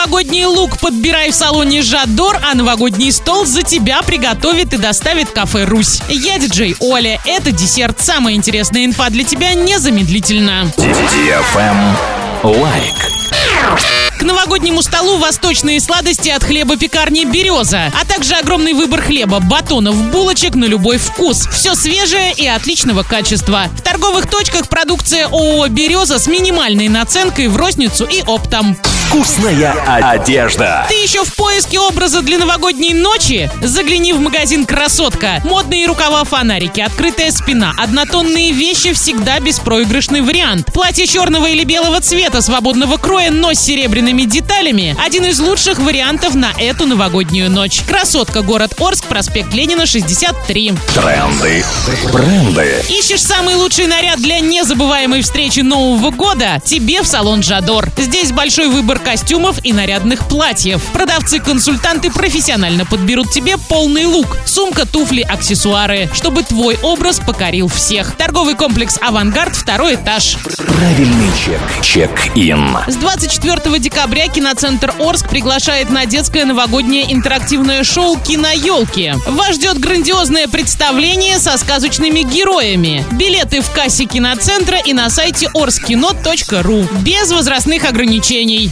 новогодний лук подбирай в салоне Жадор, а новогодний стол за тебя приготовит и доставит кафе «Русь». Я диджей Оля. Это десерт. Самая интересная инфа для тебя незамедлительно. Лайк. К новогоднему столу восточные сладости от хлеба пекарни «Береза», а также огромный выбор хлеба, батонов, булочек на любой вкус. Все свежее и отличного качества. В торговых точках продукция ООО «Береза» с минимальной наценкой в розницу и оптом. Вкусная одежда. Ты еще в поиске образа для новогодней ночи? Загляни в магазин «Красотка». Модные рукава-фонарики, открытая спина, однотонные вещи всегда беспроигрышный вариант. Платье черного или белого цвета, свободного кроя, но с серебряными деталями – один из лучших вариантов на эту новогоднюю ночь. «Красотка», город Орск, проспект Ленина, 63. Тренды. Бренды. Ищешь самый лучший наряд для незабываемой встречи Нового года? Тебе в салон Жадор. Здесь большой выбор костюмов и нарядных платьев. Продавцы-консультанты профессионально подберут тебе полный лук. Сумка, туфли, аксессуары. Чтобы твой образ покорил всех. Торговый комплекс «Авангард», второй этаж. Правильный чек. Чек-ин. С 24 декабря киноцентр Орск приглашает на детское новогоднее интерактивное шоу «Киноелки». Вас ждет грандиозное представление со сказочными героями. Билеты в кассе киноцентра и на сайте orskino.ru. Без возрастных ограничений.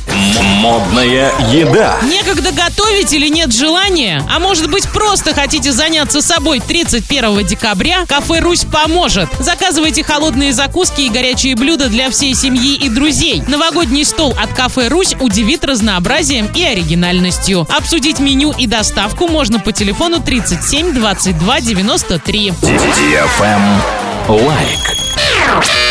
Модная еда. Некогда готовить или нет желания? А может быть просто хотите заняться собой 31 декабря? Кафе «Русь» поможет. Заказывайте холодные закуски и горячие блюда для всей семьи и друзей. Новогодний стол от кафе «Русь» удивит разнообразием и оригинальностью. Обсудить меню и доставку можно по телефону 37 22 93. Лайк.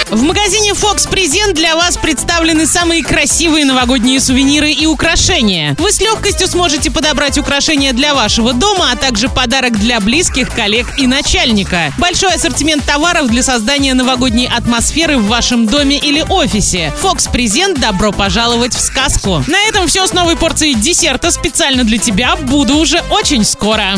В магазине Fox Презент для вас представлены самые красивые новогодние сувениры и украшения. Вы с легкостью сможете подобрать украшения для вашего дома, а также подарок для близких, коллег и начальника. Большой ассортимент товаров для создания новогодней атмосферы в вашем доме или офисе. Fox Презент добро пожаловать в сказку. На этом все с новой порцией десерта специально для тебя. Буду уже очень скоро.